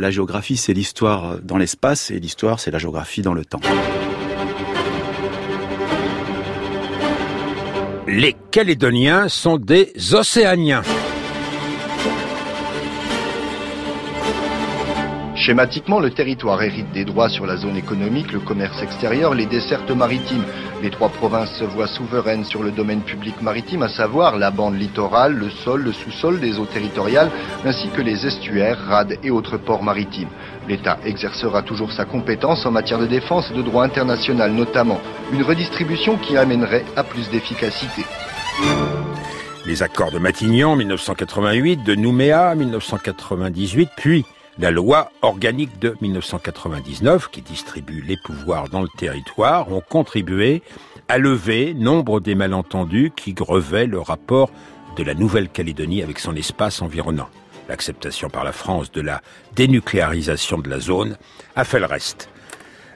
La géographie, c'est l'histoire dans l'espace et l'histoire, c'est la géographie dans le temps. Les Calédoniens sont des Océaniens. Schématiquement, le territoire hérite des droits sur la zone économique, le commerce extérieur, les dessertes maritimes. Les trois provinces se voient souveraines sur le domaine public maritime, à savoir la bande littorale, le sol, le sous-sol des eaux territoriales, ainsi que les estuaires, rades et autres ports maritimes. L'État exercera toujours sa compétence en matière de défense et de droit international, notamment une redistribution qui amènerait à plus d'efficacité. Les accords de Matignon 1988, de Nouméa 1998, puis la loi organique de 1999, qui distribue les pouvoirs dans le territoire, ont contribué à lever nombre des malentendus qui grevaient le rapport de la Nouvelle-Calédonie avec son espace environnant. L'acceptation par la France de la dénucléarisation de la zone a fait le reste.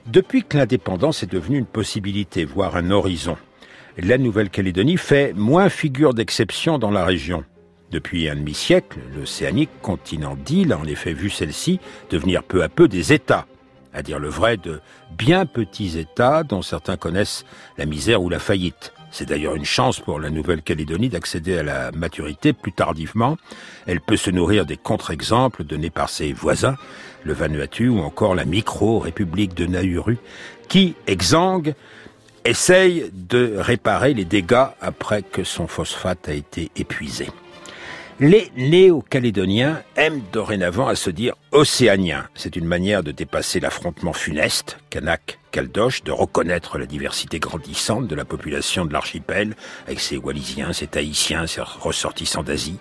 Depuis que l'indépendance est devenue une possibilité, voire un horizon, la Nouvelle-Calédonie fait moins figure d'exception dans la région. Depuis un demi-siècle, l'océanique continent d'îles a en effet vu celle-ci devenir peu à peu des États, à dire le vrai, de bien petits États dont certains connaissent la misère ou la faillite. C'est d'ailleurs une chance pour la Nouvelle-Calédonie d'accéder à la maturité plus tardivement. Elle peut se nourrir des contre-exemples donnés par ses voisins, le Vanuatu ou encore la micro-république de Nauru, qui, exsangue, essaye de réparer les dégâts après que son phosphate a été épuisé. Les néo-calédoniens aiment dorénavant à se dire océaniens. C'est une manière de dépasser l'affrontement funeste, Kanak-Caldoche, de reconnaître la diversité grandissante de la population de l'archipel, avec ses Wallisiens, ses Tahitiens, ses ressortissants d'Asie.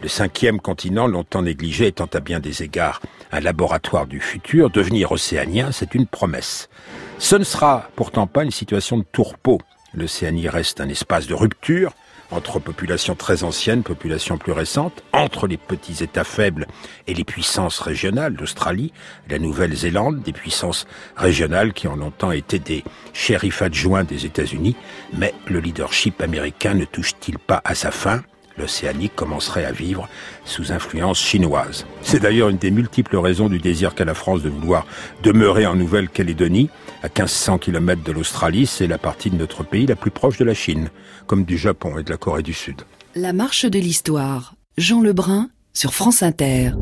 Le cinquième continent, longtemps négligé, étant à bien des égards un laboratoire du futur, devenir océanien, c'est une promesse. Ce ne sera pourtant pas une situation de tourpeau. L'Océanie reste un espace de rupture, entre populations très anciennes, populations plus récentes, entre les petits États faibles et les puissances régionales d'Australie, la Nouvelle-Zélande, des puissances régionales qui ont longtemps été des shérifs adjoints des États-Unis, mais le leadership américain ne touche-t-il pas à sa fin? l'Océanie commencerait à vivre sous influence chinoise. C'est d'ailleurs une des multiples raisons du désir qu'a la France de vouloir demeurer en Nouvelle-Calédonie, à 1500 km de l'Australie, c'est la partie de notre pays la plus proche de la Chine comme du Japon et de la Corée du Sud. La marche de l'histoire. Jean Lebrun sur France Inter.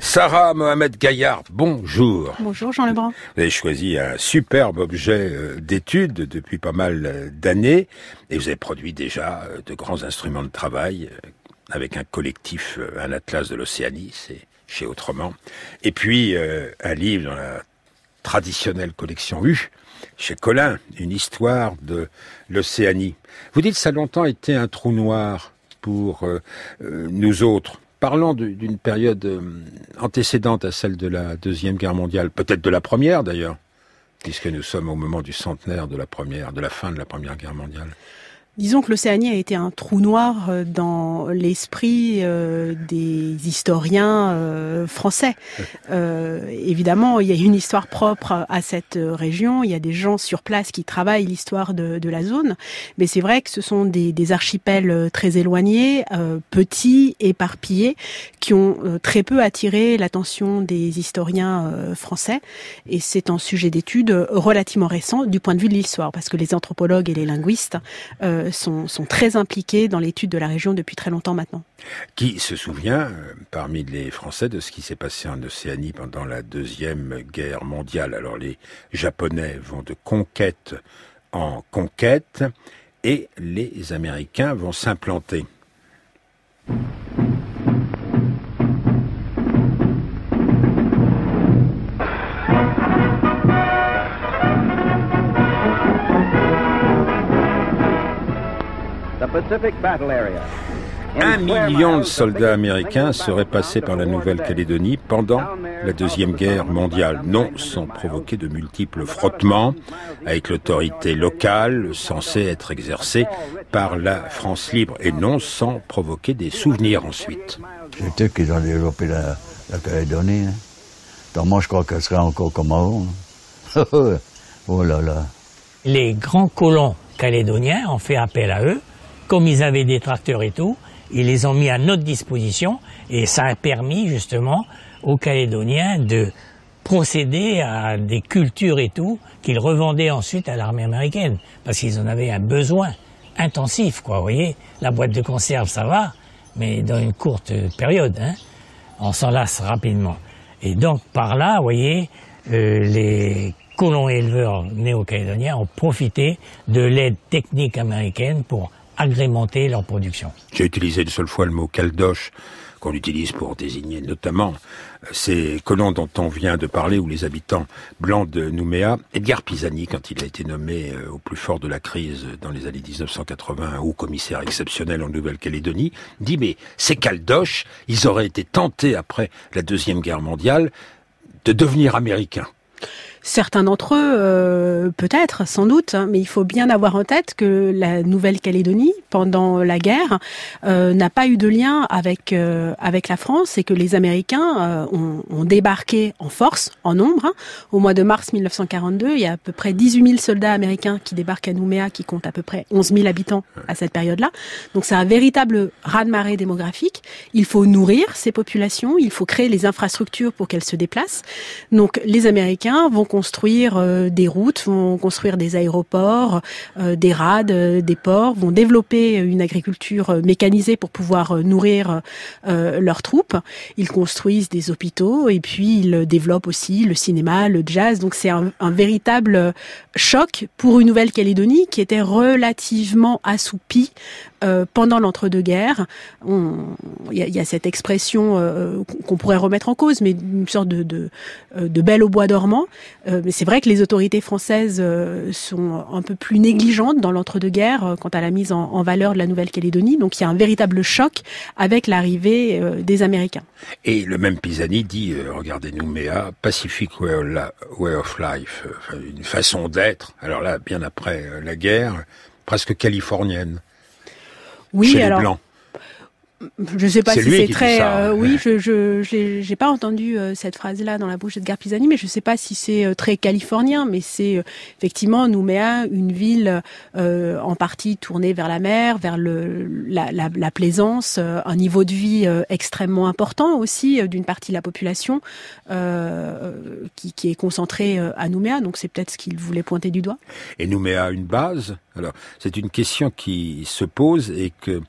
Sarah Mohamed Gaillard, bonjour. Bonjour Jean Lebrun. Vous avez choisi un superbe objet euh, d'étude depuis pas mal euh, d'années et vous avez produit déjà euh, de grands instruments de travail avec un collectif, un atlas de l'Océanie, c'est chez Autrement. Et puis un livre dans la traditionnelle collection U, chez Colin, une histoire de l'Océanie. Vous dites que ça a longtemps été un trou noir pour euh, nous autres. Parlons d'une période euh, antécédente à celle de la Deuxième Guerre mondiale, peut-être de la Première d'ailleurs, puisque nous sommes au moment du centenaire de la Première, de la fin de la Première Guerre mondiale. Disons que l'Océanie a été un trou noir euh, dans l'esprit euh, des historiens euh, français. évidemment, il y a une histoire propre à cette région. Il y a des gens sur place qui travaillent l'histoire de, la zone. Mais c'est vrai que ce sont des, des archipels très éloignés, petits, éparpillés, qui ont très peu attiré l'attention des historiens français. Et c'est un sujet d'étude relativement récent du point de vue de l'histoire, parce que les anthropologues et les linguistes sont, très impliqués dans l'étude de la région depuis très longtemps maintenant. Qui se souvient, euh, parmi les Français, de ce qui s'est passé en Océanie pendant la Deuxième Guerre mondiale? Alors les Japonais vont de conquête en conquête et les Américains vont s'implanter. Un million de soldats américains seraient passés par la Nouvelle-Calédonie pendant la Deuxième Guerre mondiale, non sans provoquer de multiples frottements avec l'autorité locale censée être exercée par la France libre et non sans provoquer des souvenirs ensuite. C'est eux qui ont développé la, Calédonie. Hein. moi, je crois qu'elle serait encore comme avant. Hein. oh là là. Les grands colons calédoniens ont fait appel à eux comme ils avaient des tracteurs et tout, ils les ont mis à notre disposition et ça a permis justement aux Calédoniens de procéder à des cultures et tout qu'ils revendaient ensuite à l'armée américaine parce qu'ils en avaient un besoin intensif, quoi. Vous voyez, la boîte de conserve, ça va, mais dans une courte période, hein, on s'en lasse rapidement. Et donc par là, vous voyez, euh, les colons éleveurs néo-calédoniens ont profité de l'aide technique américaine pour agrémenter leur production. J'ai utilisé une seule fois le mot caldoche qu'on utilise pour désigner notamment euh, ces colons dont on vient de parler, ou les habitants blancs de Nouméa. Edgar Pisani, quand il a été nommé euh, au plus fort de la crise dans les années 1980, haut commissaire exceptionnel en Nouvelle-Calédonie, dit mais ces caldoches, ils auraient été tentés après la Deuxième Guerre mondiale de devenir américains. Certains d'entre eux, euh, peut-être, sans doute, hein, mais il faut bien avoir en tête que la Nouvelle-Calédonie, pendant la guerre, euh, n'a pas eu de lien avec euh, avec la France et que les Américains ont, ont, débarqué en force, en nombre. Hein. Au mois de mars 1942, il y a à peu près 18 000 soldats américains qui débarquent à Nouméa, qui comptent à peu près 11 000 habitants à cette période-là. Donc c'est un véritable raz-de-marée démographique. Il faut nourrir ces populations, il faut créer les infrastructures pour qu'elles se déplacent. Donc les Américains vont construire euh, des routes, vont construire des aéroports, euh, des rades, euh, des ports, vont développer une agriculture mécanisée pour pouvoir nourrir leurs troupes. Ils construisent des hôpitaux et puis ils développent aussi le cinéma, le jazz. Donc c'est un, un, véritable choc pour une Nouvelle-Calédonie qui était relativement assoupie euh, pendant l'entre-deux-guerres. Il y, a cette expression euh, qu'on pourrait remettre en cause, mais une sorte de, de, euh, belle au bois dormant. mais c'est vrai que les autorités françaises sont un peu plus négligentes dans l'entre-deux-guerres quant à la mise en, en valeur de la Nouvelle-Calédonie. Donc il y a un véritable choc avec l'arrivée des Américains. Et le même Pisani dit, regardez Nouméa, Pacific way of life, une façon d'être. Alors là, bien après la guerre, presque californienne. Oui, chez alors, les Blancs. Je sais pas si c'est très. ça, euh, ouais. oui, je je j'ai j'ai pas entendu euh, cette phrase-là dans la bouche d'Edgar Pisani, mais je sais pas si c'est euh, très californien, mais c'est euh, effectivement Nouméa, une ville euh, en partie tournée vers la mer, vers le la, la, la plaisance, euh, un niveau de vie euh, extrêmement important aussi euh, d'une partie de la population euh, qui qui est concentrée euh, à Nouméa. Donc c'est peut-être ce qu'il voulait pointer du doigt. Et Nouméa une base? Alors, c'est une question qui se pose et que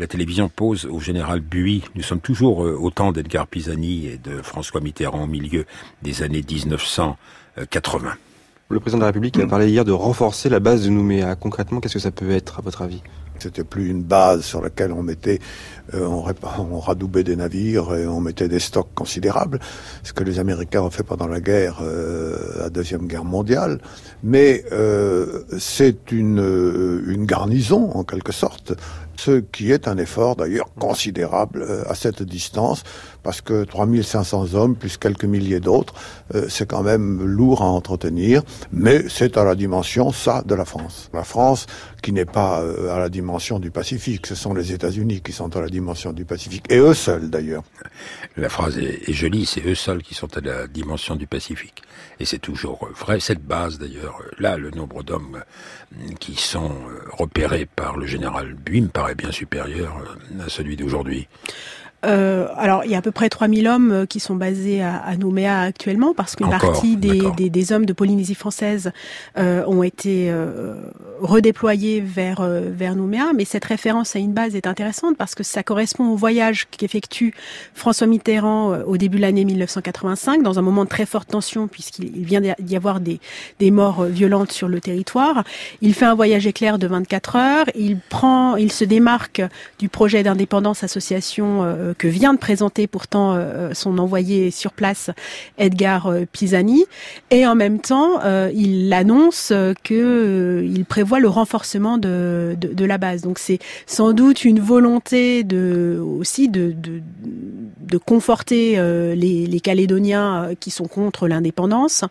la télévision pose au général Buis. Nous sommes toujours euh, au temps d'Edgar Pisani et de François Mitterrand au milieu des années 1980. Le président de la République a parlé hier de renforcer la base de Nouméa. Concrètement, qu'est-ce que ça peut être, à votre avis? C'était plus une base sur laquelle on mettait, euh, on, radoubait des navires et on mettait des stocks considérables, ce que les Américains ont fait pendant la guerre, euh, la deuxième guerre mondiale. Mais euh, c'est une, une garnison en quelque sorte, ce qui est un effort d'ailleurs considérable euh, à cette distance, parce que 3500 hommes plus quelques milliers d'autres, euh, c'est quand même lourd à entretenir, mais c'est à la dimension ça de la France. La France qui n'est pas euh, à la dimension du Pacifique, ce sont les États-Unis qui sont à la dimension du Pacifique, et eux seuls d'ailleurs. La phrase est, jolie, c'est eux seuls qui sont à la dimension du Pacifique. Et c'est toujours vrai. Cette base, d'ailleurs, euh, là, le nombre d'hommes euh, qui sont euh, repérés par le général Buis me paraît bien supérieur à celui d'aujourd'hui. Euh, alors, il y a à peu près 3000 hommes euh, qui sont basés à, à Nouméa actuellement, parce qu'une partie des, des, des hommes de Polynésie française euh, ont été euh, redéployés vers, euh, vers Nouméa. Mais cette référence à une base est intéressante parce que ça correspond au voyage qu'effectue François Mitterrand euh, au début de l'année 1985, dans un moment de très forte tension, puisqu'il il vient d'y avoir des, des morts violentes sur le territoire. Il fait un voyage éclair de 24 heures. Il prend, il se démarque du projet d'indépendance association que vient de présenter pourtant euh, son envoyé sur place Edgar euh, Pisani. Et en même temps euh, il annonce que il prévoit le renforcement de, de, la base. Donc c'est sans doute une volonté de aussi de, de, de conforter les, les Calédoniens qui sont contre l'indépendance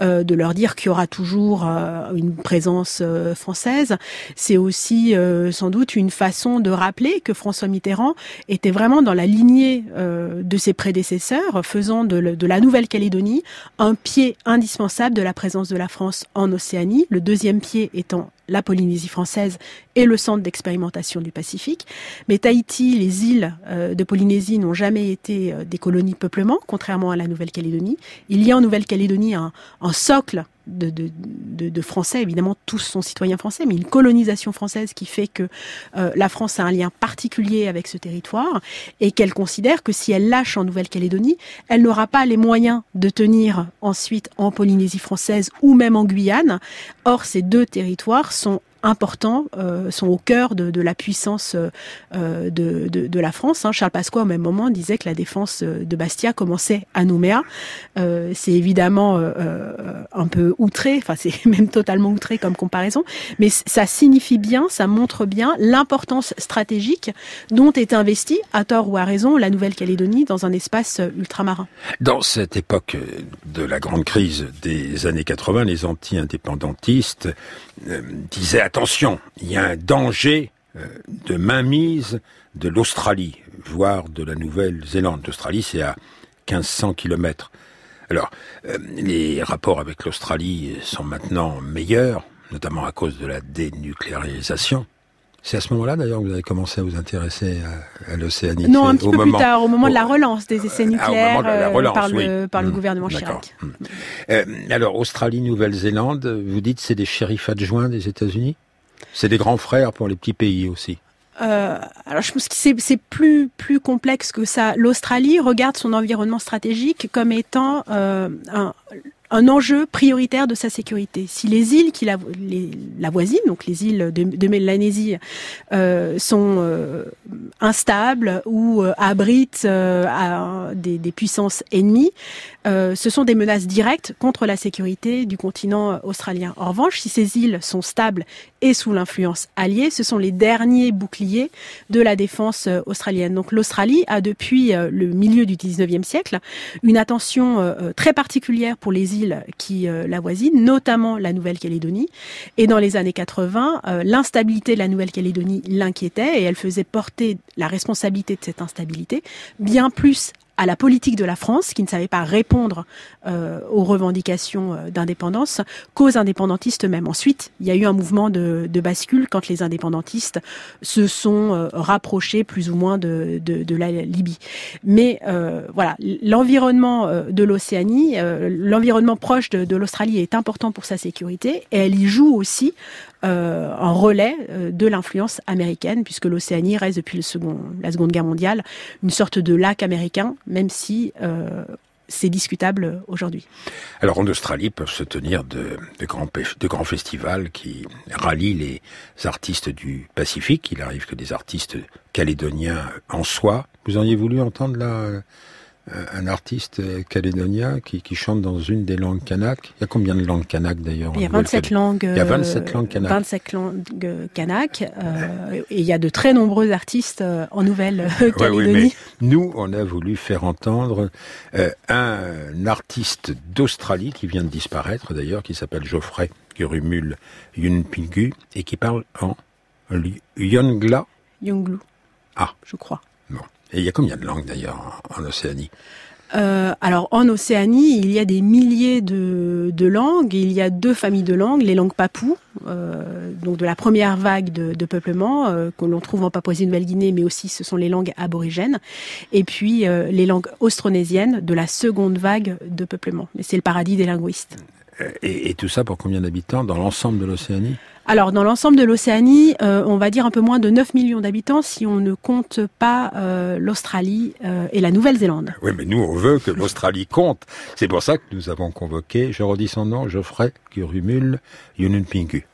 de leur dire qu'il y aura toujours une présence française. C'est aussi sans doute une façon de rappeler que François Mitterrand était vraiment dans la lignée euh, de ses prédécesseurs, faisant de, la Nouvelle-Calédonie un pied indispensable de la présence de la France en Océanie, le deuxième pied étant la Polynésie française et le centre d'expérimentation du Pacifique. Mais Tahiti, les îles euh, de Polynésie n'ont jamais été euh, des colonies peuplement, contrairement à la Nouvelle-Calédonie. Il y a en Nouvelle-Calédonie un socle de, Français, évidemment tous sont citoyens français, mais une colonisation française qui fait que euh, la France a un lien particulier avec ce territoire et qu'elle considère que si elle lâche en Nouvelle-Calédonie, elle n'aura pas les moyens de tenir ensuite en Polynésie française ou même en Guyane. Or, ces deux territoires sont importants euh, sont au cœur de, de la puissance euh, de, de, de, la France. Hein. Charles Pasqua, au même moment, disait que la défense de Bastia commençait à Nouméa. Euh, c'est évidemment euh, euh, un peu outré, enfin c'est même totalement outré comme comparaison, mais ça signifie bien, ça montre bien l'importance stratégique dont est investie, à tort ou à raison, la Nouvelle-Calédonie dans un espace ultramarin. Dans cette époque de la grande crise des années 80, les anti-indépendantistes euh, disaient attention, il y a un danger euh, de mainmise de l'Australie, voire de la Nouvelle-Zélande. L'Australie, c'est à 1500 kilomètres. Alors, euh, les rapports avec l'Australie sont maintenant meilleurs, notamment à cause de la dénucléarisation. C'est à ce moment-là, d'ailleurs, que vous avez commencé à vous intéresser à, à Non, un petit peu moment... plus tard, au moment au... de la relance des essais nucléaires ah, la relance, par, oui. le, par le mmh, gouvernement Chirac. Mmh. Euh, alors, Australie, Nouvelle-Zélande, vous dites c'est des shérifs adjoints des États-Unis? C'est des grands frères pour les petits pays aussi? Euh, alors je pense que c'est plus plus complexe que ça. L'Australie regarde son environnement stratégique comme étant euh, un, un enjeu prioritaire de sa sécurité. Si les îles qui la, les, donc les îles de, Mélanésie, euh, sont euh, instables ou euh, abritent des, puissances ennemies, ce sont des menaces directes contre la sécurité du continent australien. En revanche, si ces îles sont stables et sous l'influence alliée, ce sont les derniers boucliers de la défense australienne. Donc l'Australie a depuis le milieu du 19e siècle une attention très particulière pour les îles qui euh, la voisinent, notamment la Nouvelle-Calédonie. Et dans les années 80, euh, l'instabilité de la Nouvelle-Calédonie l'inquiétait et elle faisait porter la responsabilité de cette instabilité bien plus à la politique de la France, qui ne savait pas répondre euh, aux revendications euh, d'indépendance, qu'aux indépendantistes eux-mêmes. Ensuite, il y a eu un mouvement de, de bascule quand les indépendantistes se sont euh, rapprochés plus ou moins de, de, de la Libye. Mais euh, voilà, l'environnement euh, de l'Océanie, l'environnement proche de, l'Australie est important pour sa sécurité et elle y joue aussi en relais de l'influence américaine, puisque l'Océanie reste depuis le second, la Seconde Guerre mondiale une sorte de lac américain, même si euh, c'est discutable aujourd'hui. Alors en Australie peuvent se tenir de, grands, de grands festivals qui rallient les artistes du Pacifique. Il arrive que des artistes calédoniens en soient. Vous auriez voulu entendre la un artiste calédonien qui, qui, chante dans une des langues kanak. Il y a combien de langues kanak d'ailleurs Il y a 27 langues. Il y a 27 langues kanak. 27 langues kanak. Euh, et il y a de très nombreux artistes euh, en Nouvelle-Calédonie. Ouais, oui, nous, on a voulu faire entendre euh, un artiste d'Australie qui vient de disparaître d'ailleurs, qui s'appelle Geoffrey Gurumul Yunpingu et qui parle en Yongla. Yonglu. Ah. Je crois. Et il y a combien de langues d'ailleurs en, en Océanie euh, alors en Océanie, il y a des milliers de, de, langues. Il y a deux familles de langues, les langues papoues, euh, donc de la première vague de, de peuplement euh, que l'on trouve en Papouasie-Nouvelle-Guinée, mais aussi ce sont les langues aborigènes, et puis euh, les langues austronésiennes de la seconde vague de peuplement. Mais c'est le paradis des linguistes. Et, et tout ça pour combien d'habitants dans l'ensemble de l'Océanie? Alors, dans l'ensemble de l'Océanie, euh, on va dire un peu moins de 9 millions d'habitants si on ne compte pas euh, l'Australie euh, et la Nouvelle-Zélande. Oui, mais nous, on veut que l'Australie compte. C'est pour ça que nous avons convoqué, je redis son nom, Geoffrey Curumul Yununpingu.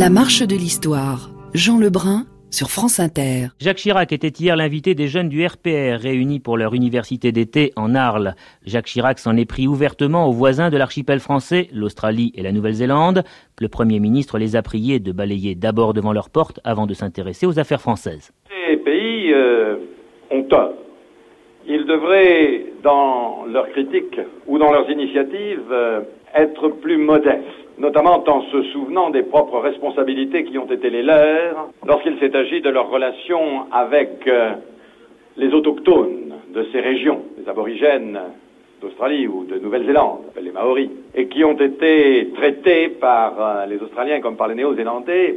La marche de l'histoire. Jean Lebrun sur France Inter. Jacques Chirac était hier l'invité des jeunes du RPR réunis pour leur université d'été en Arles. Jacques Chirac s'en est pris ouvertement aux voisins de l'archipel français, l'Australie et la Nouvelle-Zélande. Le Premier ministre les a priés de balayer d'abord devant leurs portes avant de s'intéresser aux affaires françaises. Ces pays euh, ont tort. Ils devraient, dans leurs critiques ou dans leurs initiatives, euh, être plus modestes notamment en se souvenant des propres responsabilités qui ont été les leurs lorsqu'il s'est agi de leurs relations avec euh, les autochtones de ces régions, les aborigènes d'Australie ou de Nouvelle-Zélande, les Maoris, et qui ont été traités par euh, les Australiens comme par les Néo-Zélandais,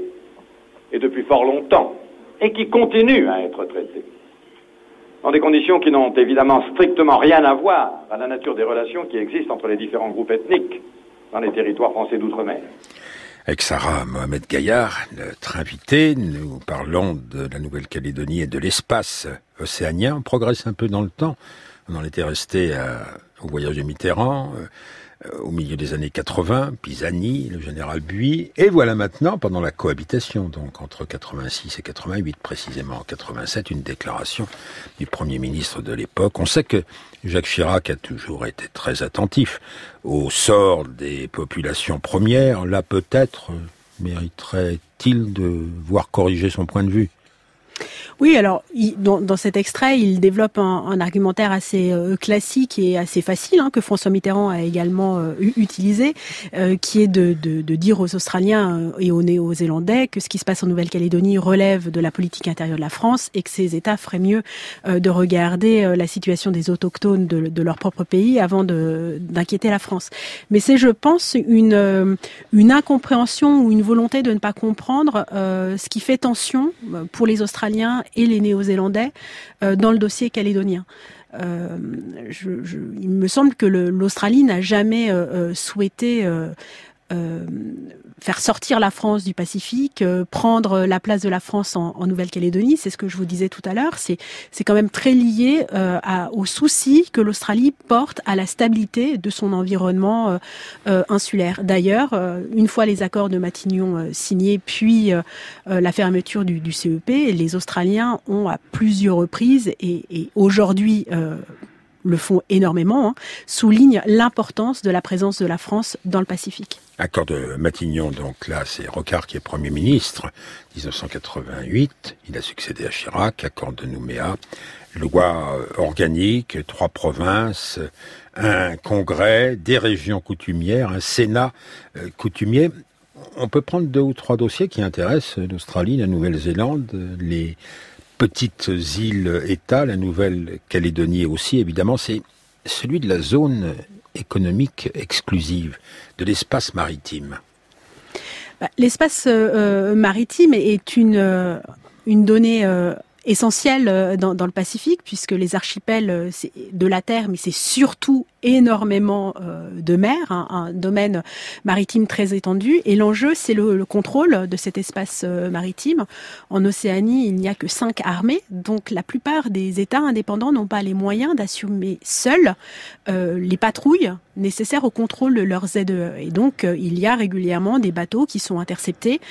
et depuis fort longtemps, et qui continuent à être traités. Dans des conditions qui n'ont évidemment strictement rien à voir à la nature des relations qui existent entre les différents groupes ethniques dans les territoires français d'outre-mer. Avec Sarah Mohamed Gaillard, notre invité, nous parlons de la Nouvelle-Calédonie et de l'espace océanien. On progresse un peu dans le temps. On en était resté au voyage de Mitterrand. Euh, au milieu des années 80, Pisani, le général Buis, et voilà maintenant, pendant la cohabitation, donc entre 86 et 88, précisément en 87, une déclaration du Premier ministre de l'époque. On sait que Jacques Chirac a toujours été très attentif au sort des populations premières. Là, peut-être, mériterait-il de voir corriger son point de vue. Oui, alors dans, cet extrait, il développe un, argumentaire assez euh, classique et assez facile hein, que François Mitterrand a également euh, utilisé, euh, qui est de, dire aux Australiens et aux Néo-Zélandais que ce qui se passe en Nouvelle-Calédonie relève de la politique intérieure de la France et que ces États feraient mieux de regarder la situation des autochtones de, leur propre pays avant d'inquiéter la France. Mais c'est, je pense, une incompréhension ou une volonté de ne pas comprendre ce qui fait tension pour les Australiens et les Néo-Zélandais euh, dans le dossier calédonien. Euh, il me semble que l'Australie n'a jamais euh, souhaité faire sortir la France du Pacifique, euh, prendre la place de la France en, Nouvelle-Calédonie, c'est ce que je vous disais tout à l'heure, c'est c'est quand même très lié euh, à, au souci que l'Australie porte à la stabilité de son environnement insulaire. D'ailleurs, une fois les accords de Matignon signés, puis la fermeture du, du, CEP, les Australiens ont à plusieurs reprises et, et aujourd'hui le font énormément, hein, soulignent l'importance de la présence de la France dans le Pacifique. Accord de Matignon, donc là, c'est Rocard qui est Premier ministre, 1988. Il a succédé à Chirac, accord de Nouméa, loi organique, trois provinces, un congrès, des régions coutumières, un Sénat euh, coutumier. On peut prendre deux ou trois dossiers qui intéressent l'Australie, la Nouvelle-Zélande, les petites îles-États, la Nouvelle-Calédonie aussi, évidemment, c'est celui de la zone économique exclusive, de l'espace maritime. Bah, l'espace euh, euh, maritime est une, euh, une donnée essentielle dans, dans, le Pacifique, puisque les archipels, c'est de la terre, mais c'est surtout énormément euh, de mer, hein, un domaine maritime très étendu. Et l'enjeu, c'est le, contrôle de cet espace euh, maritime. En Océanie, il n'y a que cinq armées, donc la plupart des États indépendants n'ont pas les moyens d'assumer seuls euh, les patrouilles nécessaires au contrôle de leurs ZE. Et donc, il y a régulièrement des bateaux qui sont interceptés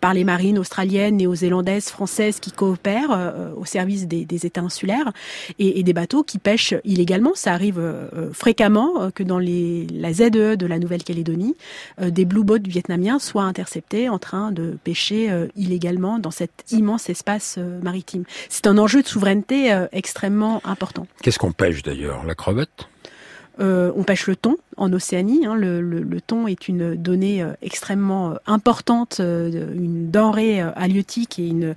par les marines australiennes, néo-zélandaises, françaises qui coopèrent au service des, des États insulaires et, et, des bateaux qui pêchent illégalement. Ça arrive fréquemment euh, que dans les, la ZEE de la Nouvelle-Calédonie, euh, des blue boats vietnamiens soient interceptés en train de pêcher euh, illégalement dans cet immense espace maritime. C'est un enjeu de souveraineté extrêmement important. Qu'est-ce qu'on pêche d'ailleurs? La crevette? Euh, on pêche le thon en Océanie. Hein. Le, thon est une donnée euh, extrêmement euh, importante, une denrée halieutique et une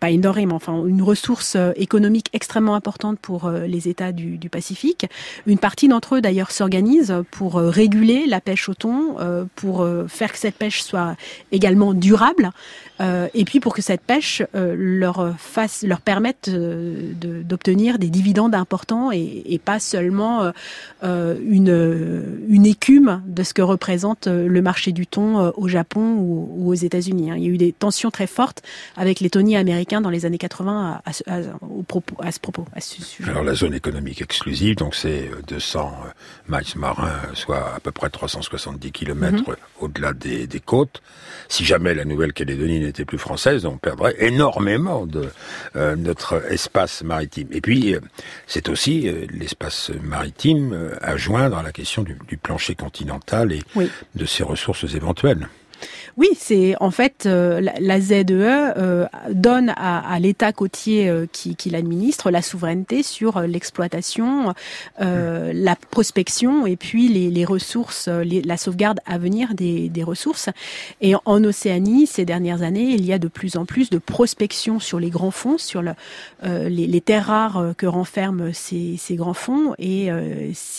pas une denrée, mais enfin une ressource économique extrêmement importante pour les États du, Pacifique. Une partie d'entre eux d'ailleurs s'organise pour réguler la pêche au thon, pour faire que cette pêche soit également durable. Euh, et puis pour que cette pêche euh, leur fasse, leur permette euh, d'obtenir des dividendes importants et pas seulement une une écume de ce que représente le marché du thon au Japon ou, aux États-Unis. Hein. Il y a eu des tensions très fortes avec les tonniers américains dans les années 80 à, à, au propos, à ce propos, à ce sujet. Alors la zone économique exclusive, donc c'est 200 miles marins, soit à peu près 370 kilomètres mhm. au-delà des, des, côtes. Si jamais la Nouvelle-Calédonie n'était plus française, on perdrait énormément de notre espace maritime. Et puis, euh, c'est aussi euh, l'espace maritime euh, à joindre à la question du, plancher continental et de ses ressources éventuelles. Oui, c'est en fait euh, la, ZEE euh, donne à, l'État côtier euh, qui, l'administre la souveraineté sur l'exploitation, la prospection et puis les, ressources, la sauvegarde à venir des, ressources. Et en, Océanie, ces dernières années, il y a de plus en plus de prospection sur les grands fonds, sur les, terres rares que renferment ces, ces grands fonds et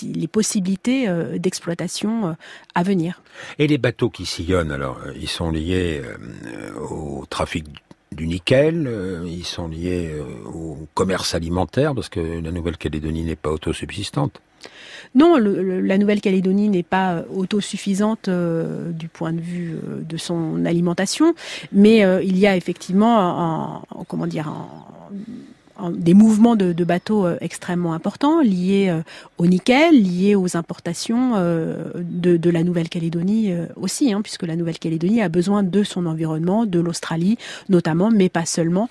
les possibilités d'exploitation à venir. Et les bateaux qui sillonnent, alors, ils sont liés euh, au trafic du nickel, euh, ils sont liés euh, au commerce alimentaire, parce que la Nouvelle-Calédonie n'est pas autosubsistante. Non, la Nouvelle-Calédonie n'est pas autosuffisante du point de vue de son alimentation, mais il y a effectivement comment dire, des mouvements de, bateaux euh, extrêmement importants liés euh, au nickel, liés aux importations euh, de, la Nouvelle-Calédonie aussi, hein, puisque la Nouvelle-Calédonie a besoin de son environnement, de l'Australie notamment, mais pas seulement,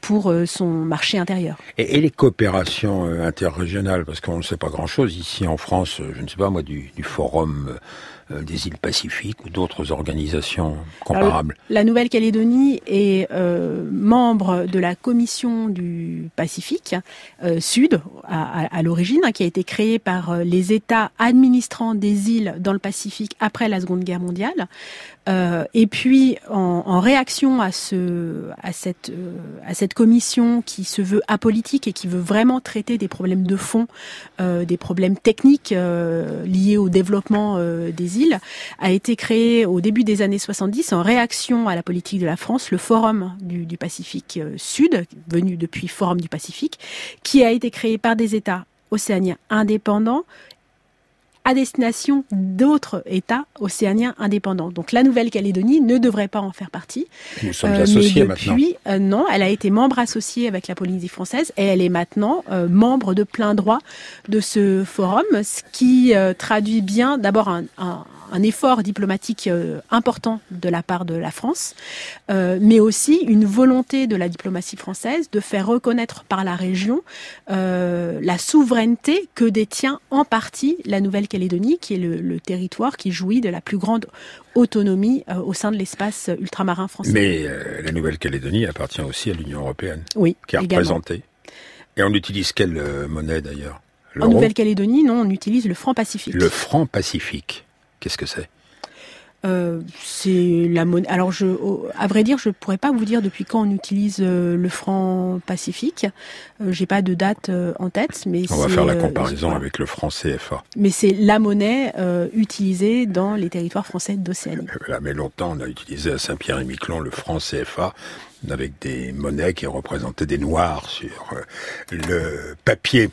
pour son marché intérieur. Et, les coopérations interrégionales, parce qu'on ne sait pas grand-chose ici en France, je ne sais pas moi, du, forum des îles Pacifiques ou d'autres organisations comparables La Nouvelle-Calédonie est euh, membre de la Commission du Pacifique euh, Sud à, l'origine, hein, qui a été créée par les États administrant des îles dans le Pacifique après la Seconde Guerre mondiale. Euh, et puis, en, réaction à, ce, à, cette, euh, à cette commission qui se veut apolitique et qui veut vraiment traiter des problèmes de fond, euh, des problèmes techniques euh, liés au développement euh, des îles, a été créé au début des années 70 en réaction à la politique de la France, le Forum du, Pacifique Sud, venu depuis Forum du Pacifique, qui a été créé par des États océaniens indépendants à destination d'autres États océaniens indépendants. Donc la Nouvelle-Calédonie ne devrait pas en faire partie. Nous sommes euh, associés mais depuis, euh, non, elle a été membre associée avec la Polynésie française et elle est maintenant euh, membre de plein droit de ce forum, ce qui traduit bien d'abord un, un, un effort diplomatique euh, important de la part de la France, euh, mais aussi une volonté de la diplomatie française de faire reconnaître par la région euh, la souveraineté que détient en partie la Nouvelle-Calédonie, qui est le, territoire qui jouit de la plus grande autonomie au sein de l'espace ultramarin français. Mais la Nouvelle-Calédonie appartient aussi à l'Union européenne, oui, qui est représentée. Et on utilise quelle monnaie d'ailleurs? En Nouvelle-Calédonie, non, on utilise le franc pacifique. Le franc pacifique. Qu'est-ce que c'est? Euh, c'est la monnaie. Alors, je, à vrai dire, je pourrais pas vous dire depuis quand on utilise euh, le franc pacifique. Euh, J'ai pas de date euh, en tête, mais on va faire la comparaison avec le franc CFA. Mais c'est la monnaie utilisée dans les territoires français d'Océanie. Mais longtemps, on a utilisé à Saint-Pierre-et-Miquelon le franc CFA avec des monnaies qui représentaient des noirs sur le papier.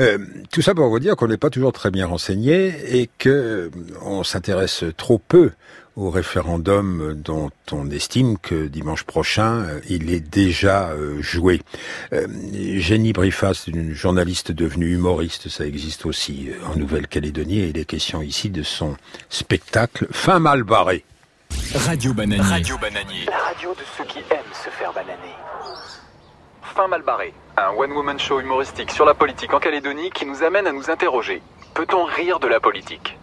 Euh, tout ça pour vous dire qu'on n'est pas toujours très bien renseigné et que euh, on s'intéresse trop peu au référendum dont on estime que dimanche prochain, euh, il est déjà joué. Jenny Brifas, une journaliste devenue humoriste, ça existe aussi en Nouvelle-Calédonie, et il est question ici de son spectacle Fin mal barré. Radio Bananier. Radio Bananier. La radio de ceux qui aiment se faire bananer. Fin mal barré. Un one-woman show humoristique sur la politique en Calédonie qui nous amène à nous interroger. Peut-on rire de la politique?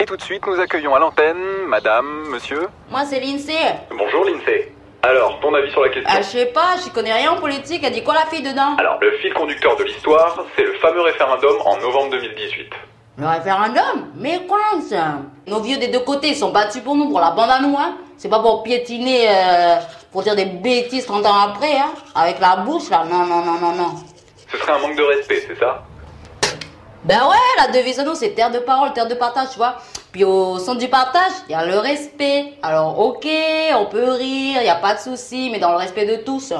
Et tout de suite, nous accueillons à l'antenne Madame, Monsieur? Moi, c'est Lindsay. Bonjour Lindsay. Alors, ton avis sur la question? Ah, Je sais pas, j'y connais rien en politique. Elle dit quoi la fille dedans? Alors, le fil conducteur de l'histoire, c'est le fameux référendum en novembre 2018. Le référendum Mais quoi ça Nos vieux des deux côtés sont battus pour nous, pour la bande à nous, hein C'est pas pour piétiner euh, pour dire des bêtises 30 ans après, hein, avec la bouche là. Non, non, non, non, non. Ce serait un manque de respect, c'est ça? Ben ouais, la devise nous, c'est terre de parole, terre de partage, tu vois. Puis au son du partage, il y a le respect. Alors ok, on peut rire, il y a pas de souci, mais dans le respect de tous.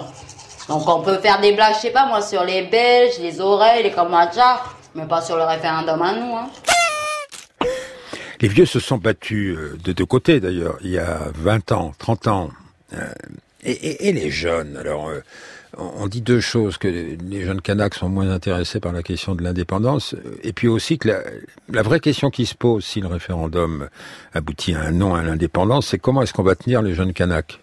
Donc on peut faire des blagues, je sais pas moi, sur les Belges, les oreilles, les Kamachas, mais pas sur le référendum à nous, hein. Les vieux se sont battus de deux côtés d'ailleurs, il y a 20 ans, 30 ans. Et, et, les jeunes, alors on dit deux choses, que les jeunes Kanaks sont moins intéressés par la question de l'indépendance, et puis aussi que la, vraie question qui se pose si le référendum aboutit à un non à l'indépendance, c'est comment est-ce qu'on va tenir les jeunes Kanaks?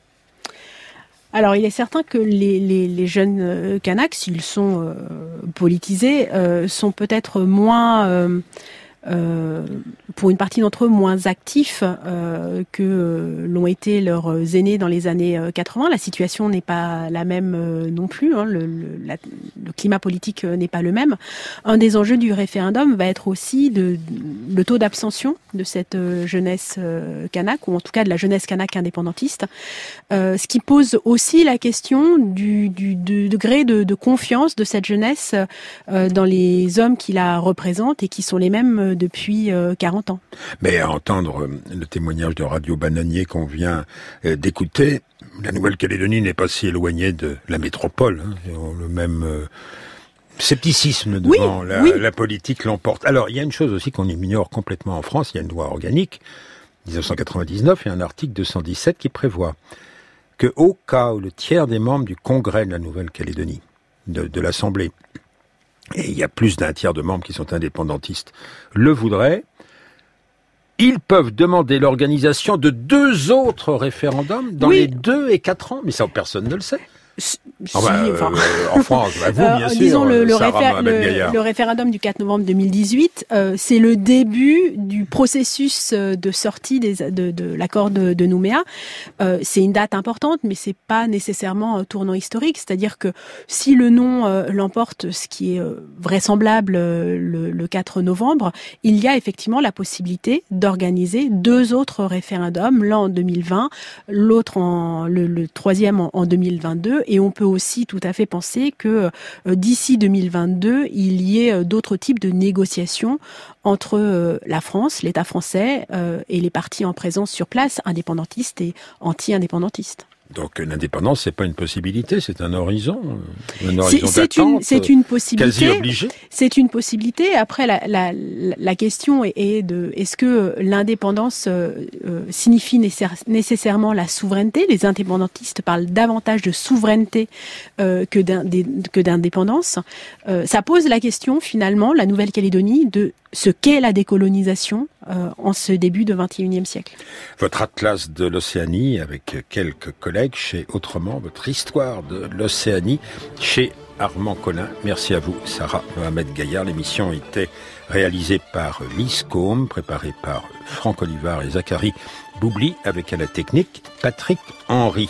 Alors, il est certain que les, jeunes euh, Kanaks, s'ils sont euh, politisés, euh, sont peut-être moins euh, pour une partie d'entre eux moins actifs euh, que euh, l'ont été leurs aînés dans les années 80. La situation n'est pas la même non plus. Hein. Le, climat politique n'est pas le même. Un des enjeux du référendum va être aussi le taux d'abstention de cette jeunesse kanak, ou en tout cas de la jeunesse kanak indépendantiste, ce qui pose aussi la question du, degré de, de, confiance de cette jeunesse dans les hommes qui la représentent et qui sont les mêmes depuis 40 euh, ans. Mais à entendre euh, le témoignage de Radio Bananier qu'on vient euh, d'écouter, la Nouvelle-Calédonie n'est pas si éloignée de la métropole. Hein. Le même scepticisme devant la, politique l'emporte. Alors, il y a une chose aussi qu'on ignore complètement en France, il y a une loi organique, 1999, et un article 217 qui prévoit que au cas où le tiers des membres du Congrès de la Nouvelle-Calédonie, de l'Assemblée, et il y a plus d'un tiers de membres qui sont indépendantistes, le voudraient, ils peuvent demander l'organisation de deux autres référendums dans les deux et quatre ans. Mais ça, personne ne le sait. Ah bah, euh, en France, bah, vous, bien euh, sûr, disons le, le, référendum du 4 novembre 2018, euh, c'est le début du processus de sortie des, de, de l'accord de, de, Nouméa. c'est une date importante, mais c'est pas nécessairement un tournant historique. C'est-à-dire que si le non l'emporte, ce qui est vraisemblable le, le 4 novembre, il y a effectivement la possibilité d'organiser deux autres référendums, l'un en 2020, l'autre en le, troisième en, en 2022 et on peut aussi tout à fait penser que euh, d'ici 2022, il y ait euh, d'autres types de négociations entre euh, la France, l'État français et les partis en présence sur place, indépendantistes et anti-indépendantistes. Donc l'indépendance, c'est pas une possibilité, c'est un horizon, un horizon C'est une, possibilité. C'est une possibilité. Après, la, la, la question est, de est-ce que l'indépendance euh, euh, signifie nécessairement la souveraineté? Les indépendantistes parlent davantage de souveraineté euh, que d'indépendance. ça pose la question finalement, la Nouvelle-Calédonie, de ce qu'est la décolonisation euh, en ce début de 21e siècle. Votre atlas de l'Océanie avec quelques chez Autrement, votre histoire de l'Océanie chez Armand Collin. Merci à vous, Sarah Mohamed Gaillard. L'émission était réalisée par Lise préparée par Franck Olivard et Zachary Boubli, avec à la technique Patrick Henry.